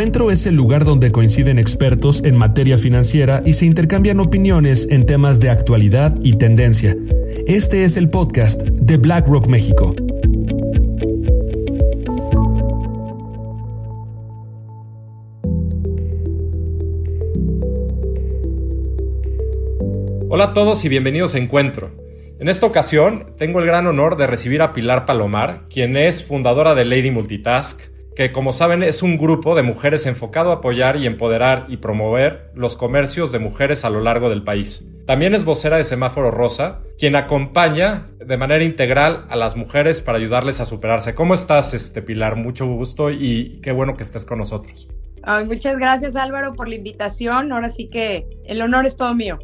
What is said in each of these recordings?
Encuentro es el lugar donde coinciden expertos en materia financiera y se intercambian opiniones en temas de actualidad y tendencia. Este es el podcast de BlackRock México. Hola a todos y bienvenidos a Encuentro. En esta ocasión tengo el gran honor de recibir a Pilar Palomar, quien es fundadora de Lady Multitask, que como saben es un grupo de mujeres enfocado a apoyar y empoderar y promover los comercios de mujeres a lo largo del país. También es vocera de Semáforo Rosa, quien acompaña de manera integral a las mujeres para ayudarles a superarse. ¿Cómo estás, este Pilar? Mucho gusto y qué bueno que estés con nosotros. muchas gracias Álvaro por la invitación. Ahora sí que el honor es todo mío.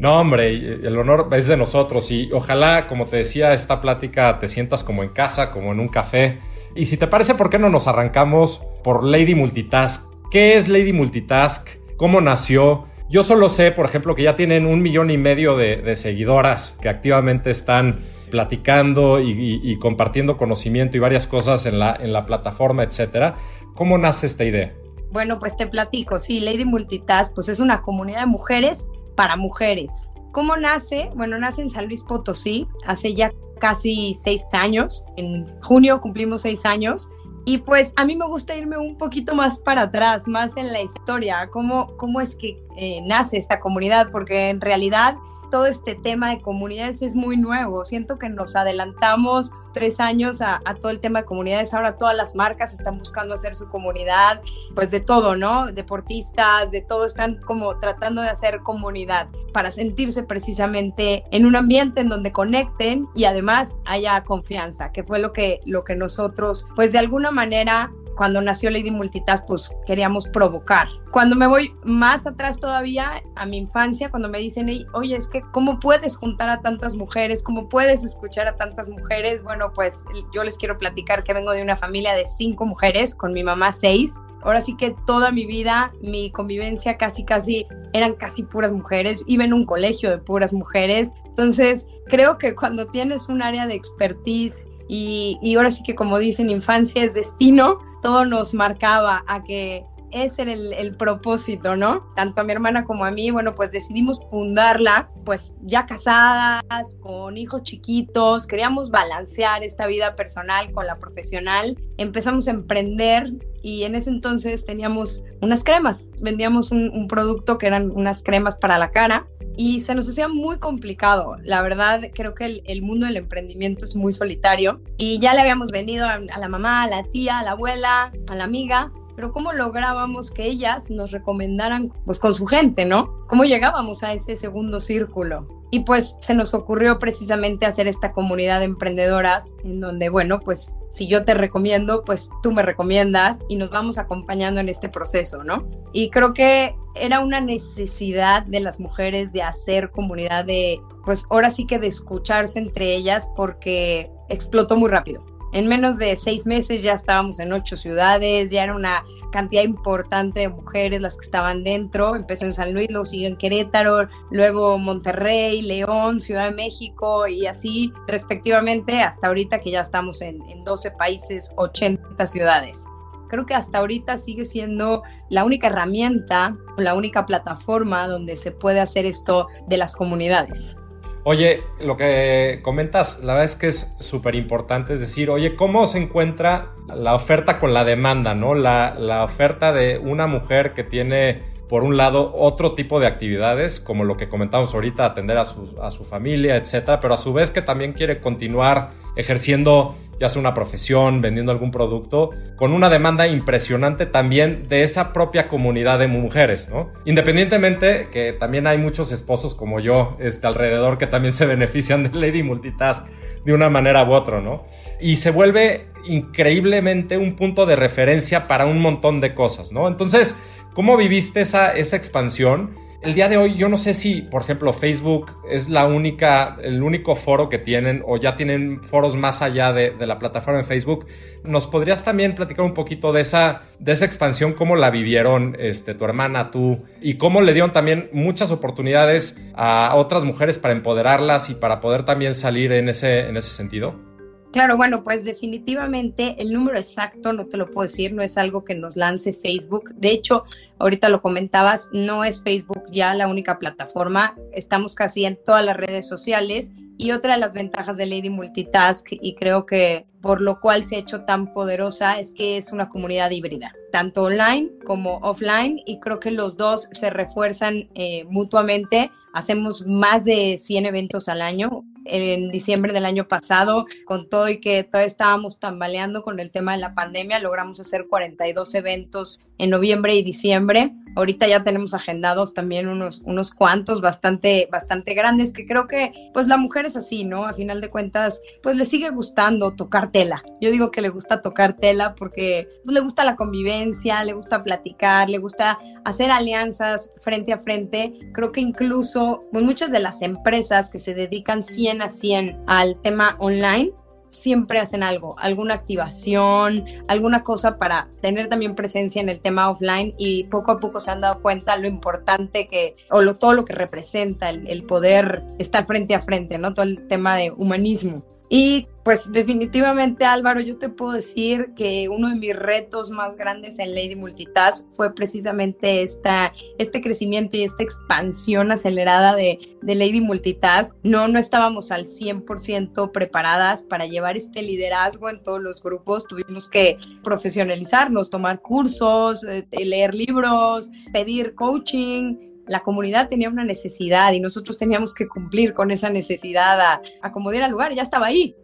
No, hombre, el honor es de nosotros y ojalá, como te decía, esta plática te sientas como en casa, como en un café y si te parece, ¿por qué no nos arrancamos por Lady Multitask? ¿Qué es Lady Multitask? ¿Cómo nació? Yo solo sé, por ejemplo, que ya tienen un millón y medio de, seguidoras que activamente están platicando y, compartiendo conocimiento y varias cosas en la, en la plataforma, etcétera. ¿Cómo nace esta idea? Bueno, pues te platico. Sí, Lady Multitask, pues es una comunidad de mujeres para mujeres. ¿Cómo nace? Bueno, nace en San Luis Potosí, hace ya casi seis años. En junio cumplimos seis años. Y pues a mí me gusta irme un poquito más para atrás, más en la historia, cómo, cómo es que eh, nace esta comunidad, porque en realidad todo este tema de comunidades es muy nuevo. Siento que nos adelantamos tres años a, todo el tema de comunidades. Ahora todas las marcas están buscando hacer su comunidad, pues de todo, ¿no? Deportistas, de todo, están como tratando de hacer comunidad para sentirse precisamente en un ambiente en donde conecten y además haya confianza, que fue lo que, lo que nosotros, pues de alguna manera cuando nació Lady Multitask, pues queríamos provocar. Cuando me voy más atrás todavía, a mi infancia, cuando me dicen, oye, es que, ¿cómo puedes juntar a tantas mujeres? ¿Cómo puedes escuchar a tantas mujeres? Bueno, pues yo les quiero platicar que vengo de una familia de cinco mujeres, con mi mamá seis. Ahora sí que toda mi vida, mi convivencia casi, casi, eran casi puras mujeres. Iba en un colegio de puras mujeres. Entonces, creo que cuando tienes un área de expertise y, y, ahora sí que como dicen, infancia es destino, todo nos marcaba a que ese era el, propósito, ¿no? Tanto a mi hermana como a mí, bueno, pues decidimos fundarla, pues ya casadas, con hijos chiquitos, queríamos balancear esta vida personal con la profesional, empezamos a emprender y en ese entonces teníamos unas cremas, vendíamos un, producto que eran unas cremas para la cara y se nos hacía muy complicado. La verdad, creo que el, mundo del emprendimiento es muy solitario y ya le habíamos vendido a, la mamá, a la tía, a la abuela, a la amiga, pero ¿cómo lográbamos que ellas nos recomendaran pues con su gente, ¿no? ¿Cómo llegábamos a ese segundo círculo? Y pues se nos ocurrió precisamente hacer esta comunidad de emprendedoras en donde, bueno, pues si yo te recomiendo, pues tú me recomiendas y nos vamos acompañando en este proceso, ¿no? Y creo que era una necesidad de las mujeres de hacer comunidad de, pues ahora sí que de escucharse entre ellas porque explotó muy rápido. En menos de seis meses ya estábamos en ocho ciudades, ya era una cantidad importante de mujeres las que estaban dentro. Empezó en San Luis, luego siguió en Querétaro, luego Monterrey, León, Ciudad de México y así respectivamente hasta ahorita que ya estamos en, en 12 países, 80 ciudades creo que hasta ahorita sigue siendo la única herramienta, la única plataforma donde se puede hacer esto de las comunidades. Oye, lo que comentas, la verdad es que es súper importante, es decir, oye, ¿cómo se encuentra la oferta con la demanda, ¿no? La, la oferta de una mujer que tiene por un lado, otro tipo de actividades, como lo que comentamos ahorita, atender a su, a su familia, etcétera, pero a su vez que también quiere continuar ejerciendo ya sea una profesión, vendiendo algún producto, con una demanda impresionante también de esa propia comunidad de mujeres, ¿no? Independientemente que también hay muchos esposos como yo este, alrededor que también se benefician de Lady Multitask de una manera u otra, ¿no? Y se vuelve increíblemente un punto de referencia para un montón de cosas, ¿no? Entonces, ¿Cómo viviste esa, esa expansión? El día de hoy, yo no sé si, por ejemplo, Facebook es la única, el único foro que tienen o ya tienen foros más allá de, la plataforma de Facebook. ¿Nos podrías también platicar un poquito de esa, de esa expansión, cómo la vivieron este, tu hermana, tú, y cómo le dieron también muchas oportunidades a otras mujeres para empoderarlas y para poder también salir en ese, en ese sentido? Claro, bueno, pues definitivamente el número exacto no te lo puedo decir, no es algo que nos lance Facebook. De hecho, ahorita lo comentabas, no es Facebook ya la única plataforma, estamos casi en todas las redes sociales y otra de las ventajas de Lady Multitask, y creo que por lo cual se ha hecho tan poderosa, es que es una comunidad híbrida, tanto online como offline, y creo que los dos se refuerzan eh, mutuamente. Hacemos más de 100 eventos al año. En diciembre del año pasado, con todo y que todavía estábamos tambaleando con el tema de la pandemia, logramos hacer 42 eventos en noviembre y diciembre. Ahorita ya tenemos agendados también unos, unos cuantos bastante, bastante grandes, que creo que pues la mujer es así, ¿no? A final de cuentas, pues le sigue gustando tocar tela. Yo digo que le gusta tocar tela porque pues, le gusta la convivencia, le gusta platicar, le gusta hacer alianzas frente a frente. Creo que incluso pues, muchas de las empresas que se dedican 100 a 100 al tema online, siempre hacen algo, alguna activación, alguna cosa para tener también presencia en el tema offline y poco a poco se han dado cuenta lo importante que, o lo, todo lo que representa el, el poder estar frente a frente, ¿no? Todo el tema de humanismo. Y pues definitivamente Álvaro, yo te puedo decir que uno de mis retos más grandes en Lady Multitask fue precisamente esta, este crecimiento y esta expansión acelerada de, de Lady Multitask. No, no estábamos al 100% preparadas para llevar este liderazgo en todos los grupos. Tuvimos que profesionalizarnos, tomar cursos, eh, leer libros, pedir coaching, la comunidad tenía una necesidad y nosotros teníamos que cumplir con esa necesidad a acomodar al lugar, ya estaba ahí.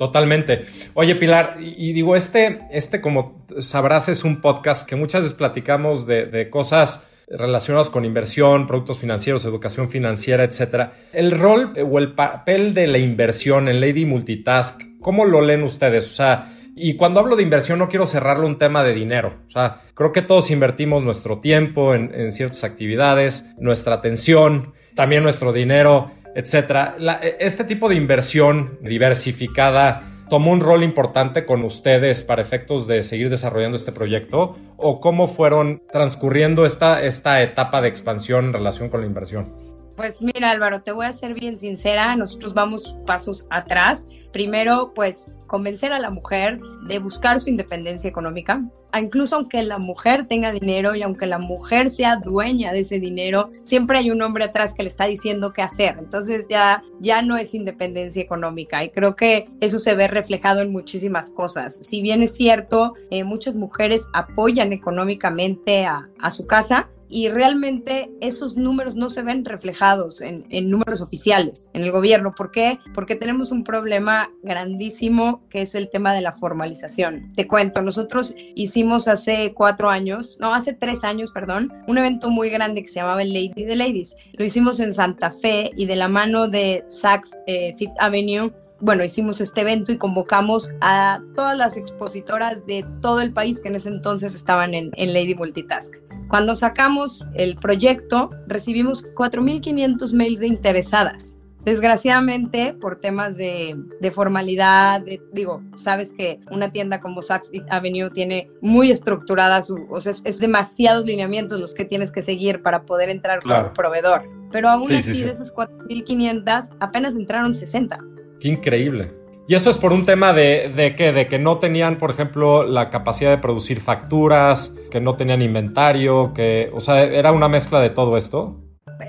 Totalmente. Oye, Pilar, y, digo, este, este, como sabrás, es un podcast que muchas veces platicamos de, cosas relacionadas con inversión, productos financieros, educación financiera, etcétera. El rol o el papel de la inversión en Lady Multitask, ¿cómo lo leen ustedes? O sea, y cuando hablo de inversión no quiero cerrarlo un tema de dinero. O sea, creo que todos invertimos nuestro tiempo en, ciertas actividades, nuestra atención, también nuestro dinero, etc. este tipo de inversión diversificada tomó un rol importante con ustedes para efectos de seguir desarrollando este proyecto o cómo fueron transcurriendo esta, esta etapa de expansión en relación con la inversión. Pues mira Álvaro, te voy a ser bien sincera, nosotros vamos pasos atrás. Primero, pues convencer a la mujer de buscar su independencia económica, incluso aunque la mujer tenga dinero y aunque la mujer sea dueña de ese dinero, siempre hay un hombre atrás que le está diciendo qué hacer. Entonces ya, ya no es independencia económica y creo que eso se ve reflejado en muchísimas cosas. Si bien es cierto, eh, muchas mujeres apoyan económicamente a, a su casa, y realmente esos números no se ven reflejados en, números oficiales en el gobierno. ¿Por qué? Porque tenemos un problema grandísimo que es el tema de la formalización. Te cuento, nosotros hicimos hace cuatro años, no, hace tres años, perdón, un evento muy grande que se llamaba el Lady the Ladies. Lo hicimos en Santa Fe y de la mano de Saks eh, Fifth Avenue bueno, hicimos este evento y convocamos a todas las expositoras de todo el país que en ese entonces estaban en Lady Multitask. Cuando sacamos el proyecto, recibimos 4.500 mails de interesadas. Desgraciadamente, por temas de, formalidad, digo, sabes que una tienda como Saks Avenue tiene muy estructurada su, o sea, es, demasiados lineamientos los que tienes que seguir para poder entrar como proveedor. Pero aún así, de esas 4.500, apenas entraron 60. Qué increíble. Y eso es por un tema de, de, que, de que no tenían, por ejemplo, la capacidad de producir facturas, que no tenían inventario, que, o sea, era una mezcla de todo esto.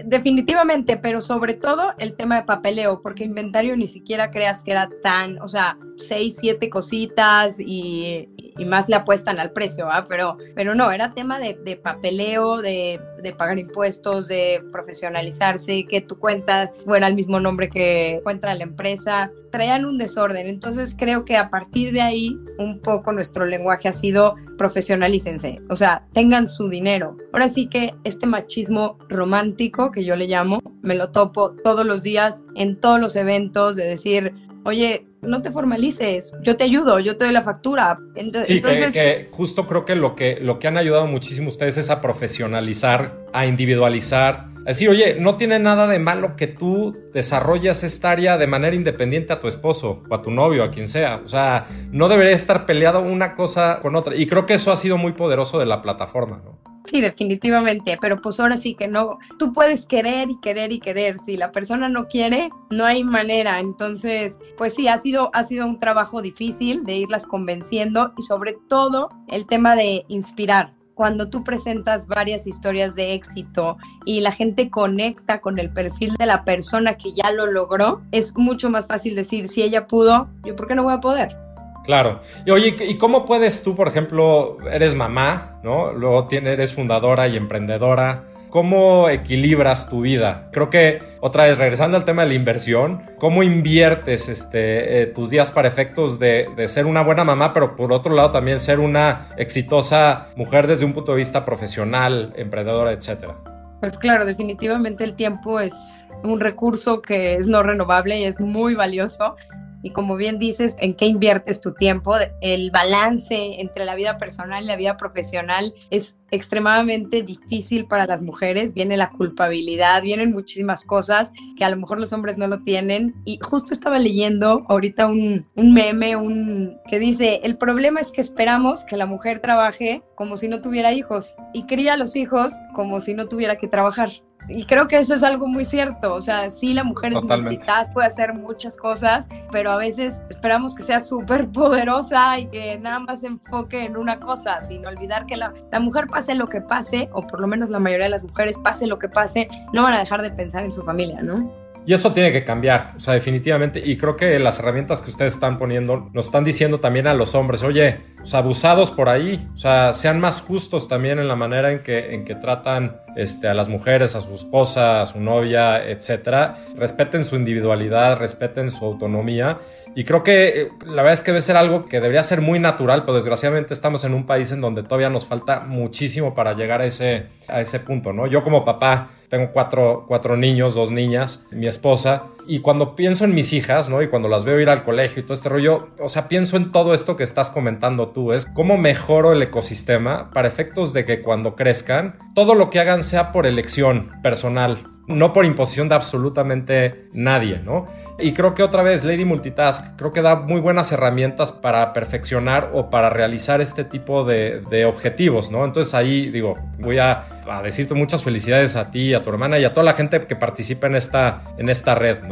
Definitivamente, pero sobre todo el tema de papeleo, porque inventario ni siquiera creas que era tan, o sea, seis, siete cositas y, más le apuestan al precio, pero, pero no, era tema de, papeleo, de, pagar impuestos, de profesionalizarse, que tu cuenta fuera el mismo nombre que cuenta de la empresa, traían un desorden. Entonces creo que a partir de ahí un poco nuestro lenguaje ha sido profesionalícense, o sea, tengan su dinero. Ahora sí que este machismo romántico que yo le llamo, me lo topo todos los días en todos los eventos de decir, oye, no te formalices, yo te ayudo, yo te doy la factura. Entonces, sí, que, justo creo que lo, que lo que han ayudado muchísimo ustedes es a profesionalizar, a individualizar, a decir, oye, no tiene nada de malo que tú desarrolles esta área de manera independiente a tu esposo o a tu novio, a quien sea. O sea, no debería estar peleado una cosa con otra. Y creo que eso ha sido muy poderoso de la plataforma, ¿no? Sí, definitivamente, pero pues ahora sí que no, tú puedes querer y querer y querer, si la persona no quiere, no hay manera, entonces, pues sí, ha sido, ha sido un trabajo difícil de irlas convenciendo y sobre todo el tema de inspirar, cuando tú presentas varias historias de éxito y la gente conecta con el perfil de la persona que ya lo logró, es mucho más fácil decir, si ella pudo, yo por qué no voy a poder. Claro. Y oye, ¿y cómo puedes tú, por ejemplo, eres mamá, ¿no? Luego eres fundadora y emprendedora. ¿Cómo equilibras tu vida? Creo que, otra vez, regresando al tema de la inversión, ¿cómo inviertes este, eh, tus días para efectos de, de, ser una buena mamá, pero por otro lado también ser una exitosa mujer desde un punto de vista profesional, emprendedora, etcétera? Pues claro, definitivamente el tiempo es un recurso que es no renovable y es muy valioso y como bien dices, en qué inviertes tu tiempo. El balance entre la vida personal y la vida profesional es extremadamente difícil para las mujeres. Viene la culpabilidad, vienen muchísimas cosas que a lo mejor los hombres no lo tienen. Y justo estaba leyendo ahorita un, un meme un, que dice, el problema es que esperamos que la mujer trabaje como si no tuviera hijos y cría a los hijos como si no tuviera que trabajar. Y creo que eso es algo muy cierto. O sea, sí, la mujer es multitask, puede hacer muchas cosas, pero a veces esperamos que sea súper poderosa y que nada más se enfoque en una cosa, sin olvidar que la, la mujer pase lo que pase, o por lo menos la mayoría de las mujeres pase lo que pase, no van a dejar de pensar en su familia, ¿no? Y eso tiene que cambiar, o sea, definitivamente. Y creo que las herramientas que ustedes están poniendo nos están diciendo también a los hombres, oye, o abusados por ahí, o sea, sean más justos también en la manera en que, en que tratan este, a las mujeres, a su esposa, a su novia, etcétera. Respeten su individualidad, respeten su autonomía. Y creo que eh, la verdad es que debe ser algo que debería ser muy natural, pero desgraciadamente estamos en un país en donde todavía nos falta muchísimo para llegar a ese, a ese punto, ¿no? Yo como papá tengo cuatro, cuatro niños, dos niñas, mi esposa, y cuando pienso en mis hijas, ¿no? Y cuando las veo ir al colegio y todo este rollo, o sea, pienso en todo esto que estás comentando tú, es cómo mejoro el ecosistema para efectos de que cuando crezcan, todo lo que hagan sea por elección personal, no por imposición de absolutamente nadie, ¿no? Y creo que otra vez Lady Multitask creo que da muy buenas herramientas para perfeccionar o para realizar este tipo de, objetivos, ¿no? Entonces ahí digo, voy a, decirte muchas felicidades a ti, a tu hermana y a toda la gente que participa en esta, en esta red, ¿no?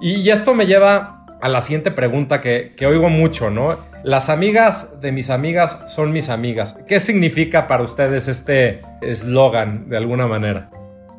Y, esto me lleva a la siguiente pregunta que, oigo mucho, ¿no? Las amigas de mis amigas son mis amigas. ¿Qué significa para ustedes este eslogan de alguna manera?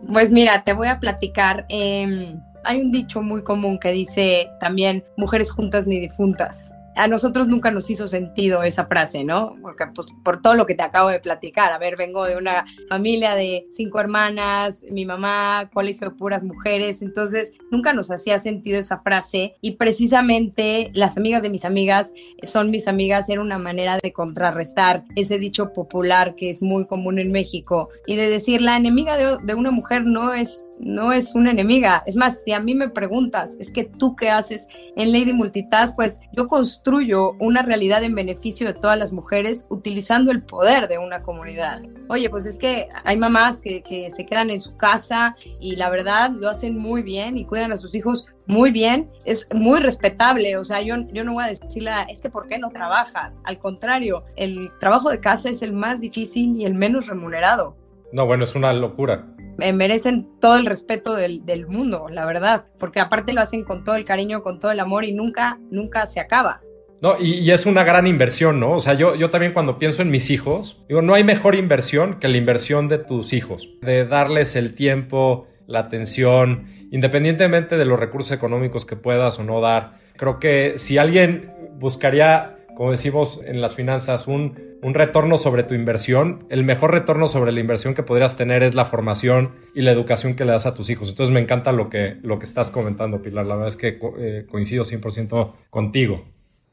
Pues mira, te voy a platicar. Eh, hay un dicho muy común que dice también mujeres juntas ni difuntas a nosotros nunca nos hizo sentido esa frase, ¿no? Porque pues por todo lo que te acabo de platicar, a ver, vengo de una familia de cinco hermanas, mi mamá, colegio de puras mujeres, entonces nunca nos hacía sentido esa frase. Y precisamente las amigas de mis amigas son mis amigas, era una manera de contrarrestar ese dicho popular que es muy común en México y de decir la enemiga de, una mujer no es, no es una enemiga, es más, si a mí me preguntas, es que tú qué haces en Lady Multitask, pues yo construyo construyo una realidad en beneficio de todas las mujeres utilizando el poder de una comunidad. Oye, pues es que hay mamás que, que se quedan en su casa y la verdad lo hacen muy bien y cuidan a sus hijos muy bien, es muy respetable, o sea, yo, yo no voy a decirle, es que ¿por qué no trabajas? Al contrario, el trabajo de casa es el más difícil y el menos remunerado. No, bueno, es una locura. merecen todo el respeto del, del, mundo, la verdad, porque aparte lo hacen con todo el cariño, con todo el amor y nunca, nunca se acaba. No, y, es una gran inversión, ¿no? O sea, yo, yo también cuando pienso en mis hijos, digo, no hay mejor inversión que la inversión de tus hijos, de darles el tiempo, la atención, independientemente de los recursos económicos que puedas o no dar. Creo que si alguien buscaría, como decimos en las finanzas, un, un retorno sobre tu inversión, el mejor retorno sobre la inversión que podrías tener es la formación y la educación que le das a tus hijos. Entonces me encanta lo que, lo que estás comentando, Pilar. La verdad es que eh, coincido 100% contigo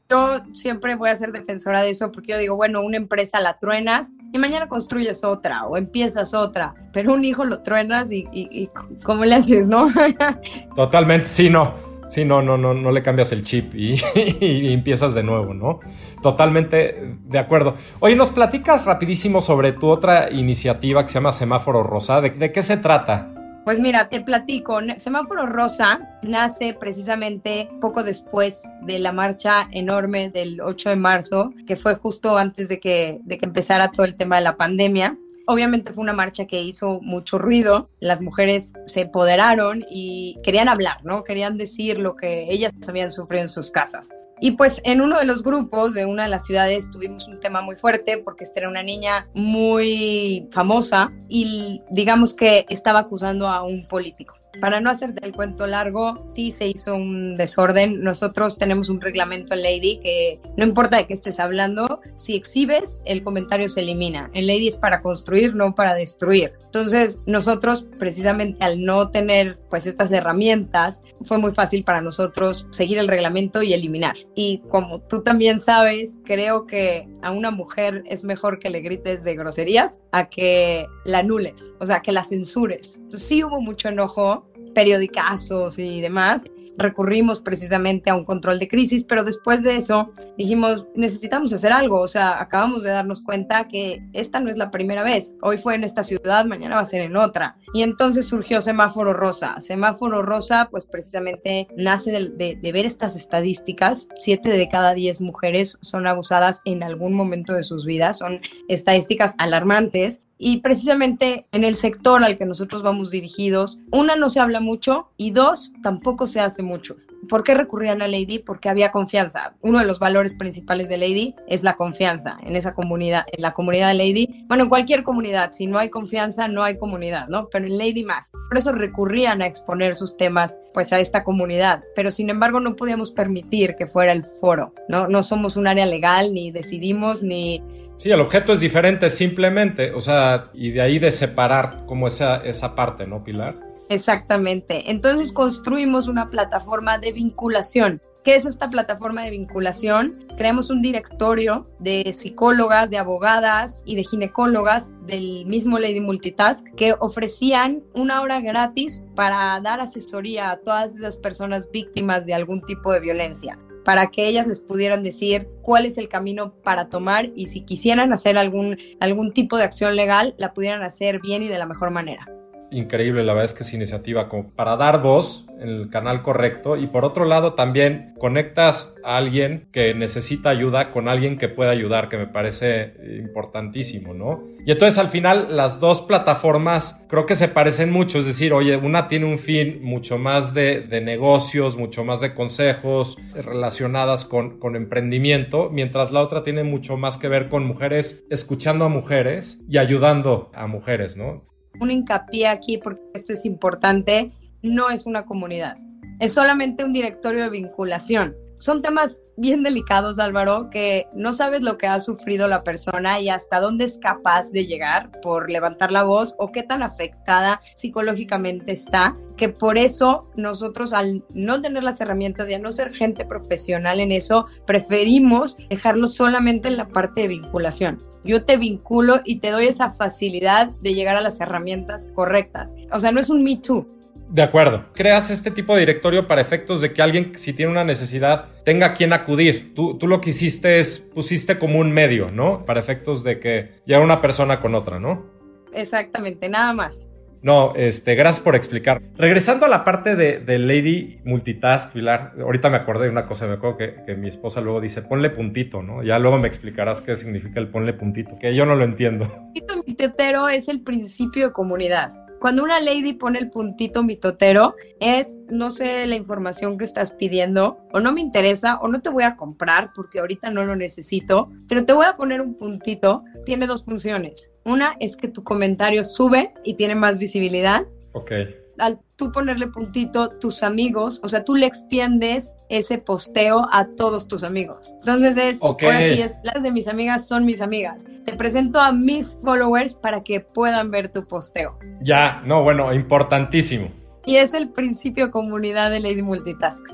yo siempre voy a ser defensora de eso porque yo digo, bueno, una empresa la truenas y mañana construyes otra o empiezas otra, pero un hijo lo truenas y, ¿cómo le haces, no? Totalmente, sí, no. Sí, no, no, no, no le cambias el chip y, empiezas de nuevo, ¿no? Totalmente de acuerdo. Oye, ¿nos platicas rapidísimo sobre tu otra iniciativa que se llama Semáforo Rosa? de qué se trata? Pues mira, te platico, Semáforo Rosa nace precisamente poco después de la marcha enorme del 8 de marzo, que fue justo antes de que, de que empezara todo el tema de la pandemia. obviamente fue una marcha que hizo mucho ruido, las mujeres se empoderaron y querían hablar, ¿no? Querían decir lo que ellas habían sufrido en sus casas. Y pues en uno de los grupos de una de las ciudades tuvimos un tema muy fuerte porque esta era una niña muy famosa y digamos que estaba acusando a un político. Para no hacerte el cuento largo, sí se hizo un desorden. Nosotros tenemos un reglamento en Lady que no importa de qué estés hablando, si exhibes, el comentario se elimina. En Lady es para construir, no para destruir. Entonces, nosotros precisamente al no tener pues estas herramientas, fue muy fácil para nosotros seguir el reglamento y eliminar. Y como tú también sabes, creo que a una mujer es mejor que le grites de groserías a que la anules, o sea, que la censures. Sí hubo mucho enojo, periodicazos y demás, recurrimos precisamente a un control de crisis, pero después de eso dijimos, necesitamos hacer algo, o sea, acabamos de darnos cuenta que esta no es la primera vez, hoy fue en esta ciudad, mañana va a ser en otra. Y entonces surgió Semáforo Rosa. Semáforo Rosa, pues precisamente nace de, de ver estas estadísticas, siete de cada diez mujeres son abusadas en algún momento de sus vidas, son estadísticas alarmantes y precisamente en el sector al que nosotros vamos dirigidos, una no se habla mucho y dos tampoco se hace mucho. ¿Por qué recurrían a Lady? Porque había confianza. Uno de los valores principales de Lady es la confianza en esa comunidad, en la comunidad de Lady. Bueno, en cualquier comunidad, si no hay confianza, no hay comunidad, ¿no? Pero en Lady más. Por eso recurrían a exponer sus temas, pues, a esta comunidad. Pero sin embargo, no podíamos permitir que fuera el foro, ¿no? No somos un área legal, ni decidimos, ni Sí, el objeto es diferente simplemente, o sea, y de ahí de separar como esa, esa parte, ¿no, Pilar? Exactamente. Entonces construimos una plataforma de vinculación. ¿Qué es esta plataforma de vinculación? Creamos un directorio de psicólogas, de abogadas y de ginecólogas del mismo Lady Multitask que ofrecían una hora gratis para dar asesoría a todas esas personas víctimas de algún tipo de violencia para que ellas les pudieran decir cuál es el camino para tomar y si quisieran hacer algún, algún tipo de acción legal, la pudieran hacer bien y de la mejor manera increíble, la verdad es que es iniciativa como para dar voz en el canal correcto y por otro lado también conectas a alguien que necesita ayuda con alguien que pueda ayudar, que me parece importantísimo, ¿no? Y entonces al final las dos plataformas creo que se parecen mucho, es decir, oye, una tiene un fin mucho más de, negocios, mucho más de consejos relacionadas con, con emprendimiento, mientras la otra tiene mucho más que ver con mujeres escuchando a mujeres y ayudando a mujeres, ¿no? Un hincapié aquí porque esto es importante, no es una comunidad, es solamente un directorio de vinculación. Son temas bien delicados, Álvaro, que no sabes lo que ha sufrido la persona y hasta dónde es capaz de llegar por levantar la voz o qué tan afectada psicológicamente está, que por eso nosotros al no tener las herramientas y a no ser gente profesional en eso, preferimos dejarlo solamente en la parte de vinculación yo te vinculo y te doy esa facilidad de llegar a las herramientas correctas. O sea, no es un Me Too. De acuerdo. Creas este tipo de directorio para efectos de que alguien, si tiene una necesidad, tenga a quien acudir. Tú, tú lo que hiciste es, pusiste como un medio, ¿no? Para efectos de que ya una persona con otra, ¿no? Exactamente, nada más. No, este, gracias por explicar. Regresando a la parte de, Lady Multitask, Pilar, ahorita me acordé de una cosa, me acuerdo que, mi esposa luego dice, ponle puntito, ¿no? Ya luego me explicarás qué significa el ponle puntito, que yo no lo entiendo. Puntito mitotero es el principio de comunidad. Cuando una lady pone el puntito mitotero, es no sé la información que estás pidiendo, o no me interesa, o no te voy a comprar porque ahorita no lo necesito, pero te voy a poner un puntito. Tiene dos funciones una es que tu comentario sube y tiene más visibilidad. Ok. Al tú ponerle puntito, tus amigos, o sea, tú le extiendes ese posteo a todos tus amigos. Entonces es, ahora sí es, las de mis amigas son mis amigas. Te presento a mis followers para que puedan ver tu posteo. Ya, no, bueno, importantísimo. Y es el principio comunidad de Lady Multitask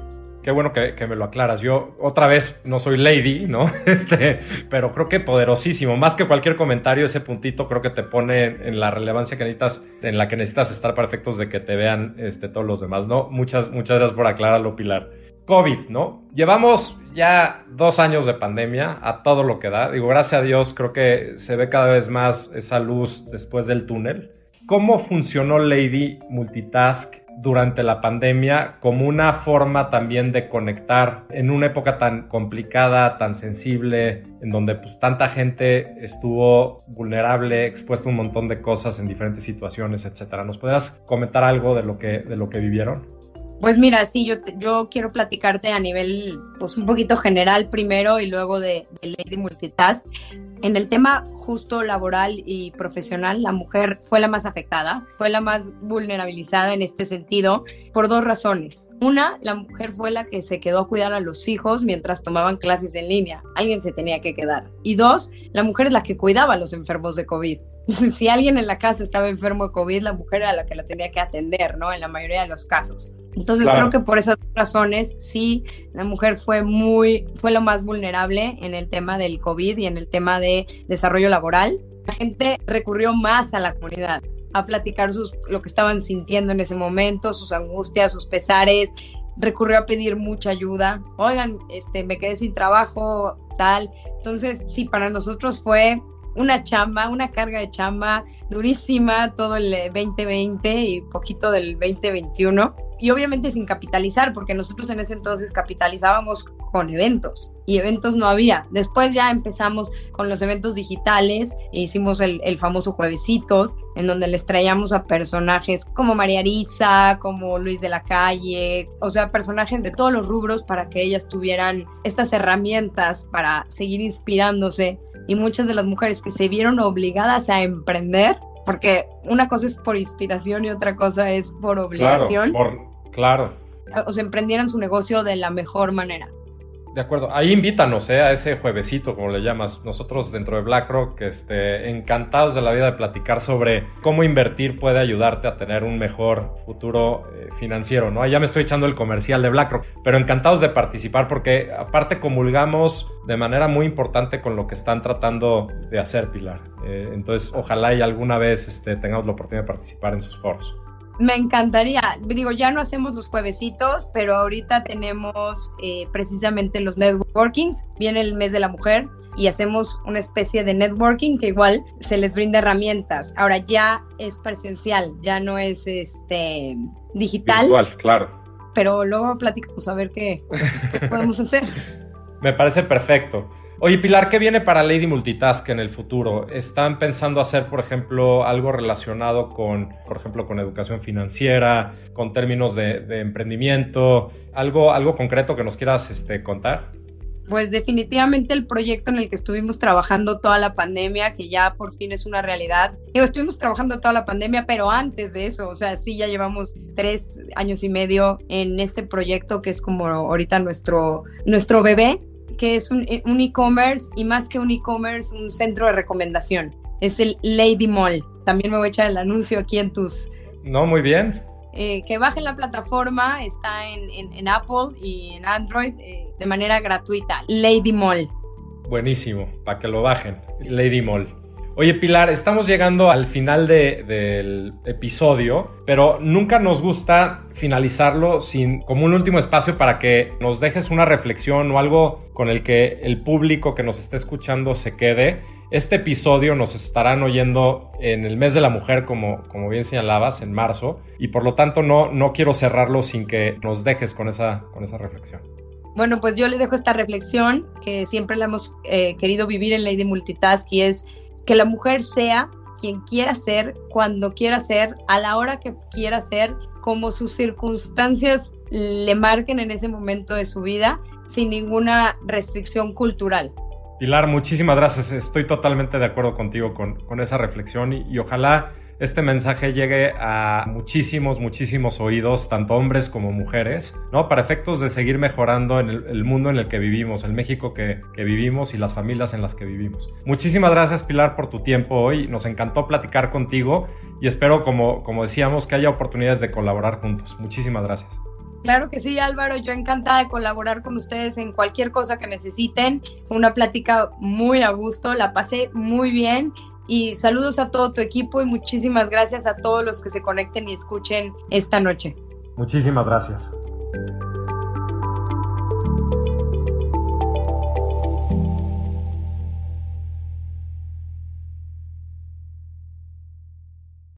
qué bueno que, me lo aclaras. Yo otra vez no soy lady, ¿no? Este, pero creo que poderosísimo. Más que cualquier comentario, ese puntito creo que te pone en la relevancia que necesitas, en la que necesitas estar para efectos de que te vean este, todos los demás, ¿no? Muchas, muchas gracias por aclararlo, Pilar. COVID, ¿no? Llevamos ya dos años de pandemia a todo lo que da. Digo, gracias a Dios, creo que se ve cada vez más esa luz después del túnel. ¿Cómo funcionó Lady Multitask durante la pandemia como una forma también de conectar en una época tan complicada, tan sensible, en donde pues, tanta gente estuvo vulnerable, expuesta a un montón de cosas en diferentes situaciones, etcétera. ¿Nos podrías comentar algo de lo que, de lo que vivieron? Pues mira, sí, yo, yo quiero platicarte a nivel, pues un poquito general primero y luego de, de Lady Multitask. En el tema justo laboral y profesional, la mujer fue la más afectada, fue la más vulnerabilizada en este sentido por dos razones. Una, la mujer fue la que se quedó a cuidar a los hijos mientras tomaban clases en línea. Alguien se tenía que quedar. Y dos, la mujer es la que cuidaba a los enfermos de COVID. si alguien en la casa estaba enfermo de COVID, la mujer era la que la tenía que atender, ¿no? En la mayoría de los casos. Entonces creo que por esas razones sí, la mujer fue muy, fue lo más vulnerable en el tema del COVID y en el tema de desarrollo laboral. La gente recurrió más a la comunidad a platicar sus, lo que estaban sintiendo en ese momento, sus angustias, sus pesares, recurrió a pedir mucha ayuda. Oigan, este, me quedé sin trabajo, tal. Entonces, sí, para nosotros fue una chamba, una carga de chamba durísima todo el 2020 y poquito del 2021 y obviamente sin capitalizar, porque nosotros en ese entonces capitalizábamos con eventos y eventos no había. Después ya empezamos con los eventos digitales e hicimos el, famoso juevesitos, en donde les traíamos a personajes como María Arisa, como Luis de la Calle, o sea, personajes de todos los rubros para que ellas tuvieran estas herramientas para seguir inspirándose. Y muchas de las mujeres que se vieron obligadas a emprender porque una cosa es por inspiración y otra cosa es por obligación. Claro, claro. O se emprendieran su negocio de la mejor manera. De acuerdo, ahí invítanos ¿eh? a ese juevesito, como le llamas. Nosotros dentro de BlackRock, este, encantados de la vida de platicar sobre cómo invertir puede ayudarte a tener un mejor futuro eh, financiero, ¿no? Ya me estoy echando el comercial de BlackRock, pero encantados de participar porque aparte comulgamos de manera muy importante con lo que están tratando de hacer, Pilar. Eh, entonces, ojalá y alguna vez este, tengamos la oportunidad de participar en sus foros. Me encantaría. Digo, ya no hacemos los juevesitos, pero ahorita tenemos eh, precisamente los networkings. Viene el mes de la mujer y hacemos una especie de networking que igual se les brinda herramientas. Ahora ya es presencial, ya no es este digital. Igual, claro. Pero luego platicamos a ver qué, qué podemos hacer. Me parece perfecto. Oye, Pilar, ¿qué viene para Lady Multitask en el futuro? ¿Están pensando hacer, por ejemplo, algo relacionado con, por ejemplo, con educación financiera, con términos de, emprendimiento? ¿Algo, ¿Algo concreto que nos quieras este, contar? Pues definitivamente el proyecto en el que estuvimos trabajando toda la pandemia, que ya por fin es una realidad. Digo, estuvimos trabajando toda la pandemia, pero antes de eso, o sea, sí, ya llevamos tres años y medio en este proyecto que es como ahorita nuestro, nuestro bebé que es un e-commerce y más que un e-commerce, un centro de recomendación. Es el Lady Mall. También me voy a echar el anuncio aquí en tus... No, muy bien. Eh, que bajen la plataforma, está en, en, Apple y en Android eh, de manera gratuita. Lady Mall. Buenísimo, para que lo bajen. Lady Mall. Oye Pilar, estamos llegando al final del episodio, pero nunca nos gusta finalizarlo sin como un último espacio para que nos dejes una reflexión o algo con el que el público que nos esté escuchando se quede. Este episodio nos estarán oyendo en el mes de la mujer, como, como bien señalabas, en marzo, y por lo tanto no, no quiero cerrarlo sin que nos dejes con esa, con esa reflexión. Bueno, pues yo les dejo esta reflexión que siempre la hemos eh, querido vivir en Ley de Multitask y es que la mujer sea quien quiera ser, cuando quiera ser, a la hora que quiera ser, como sus circunstancias le marquen en ese momento de su vida, sin ninguna restricción cultural. Pilar, muchísimas gracias. Estoy totalmente de acuerdo contigo con, con esa reflexión y ojalá este mensaje llegue a muchísimos, muchísimos oídos, tanto hombres como mujeres, ¿no? Para efectos de seguir mejorando en el, mundo en el que vivimos, el México que, que, vivimos y las familias en las que vivimos. Muchísimas gracias, Pilar, por tu tiempo hoy. Nos encantó platicar contigo y espero, como, como decíamos, que haya oportunidades de colaborar juntos. Muchísimas gracias. Claro que sí, Álvaro. Yo encantada de colaborar con ustedes en cualquier cosa que necesiten. Fue una plática muy a gusto, la pasé muy bien y saludos a todo tu equipo y muchísimas gracias a todos los que se conecten y escuchen esta noche. Muchísimas gracias.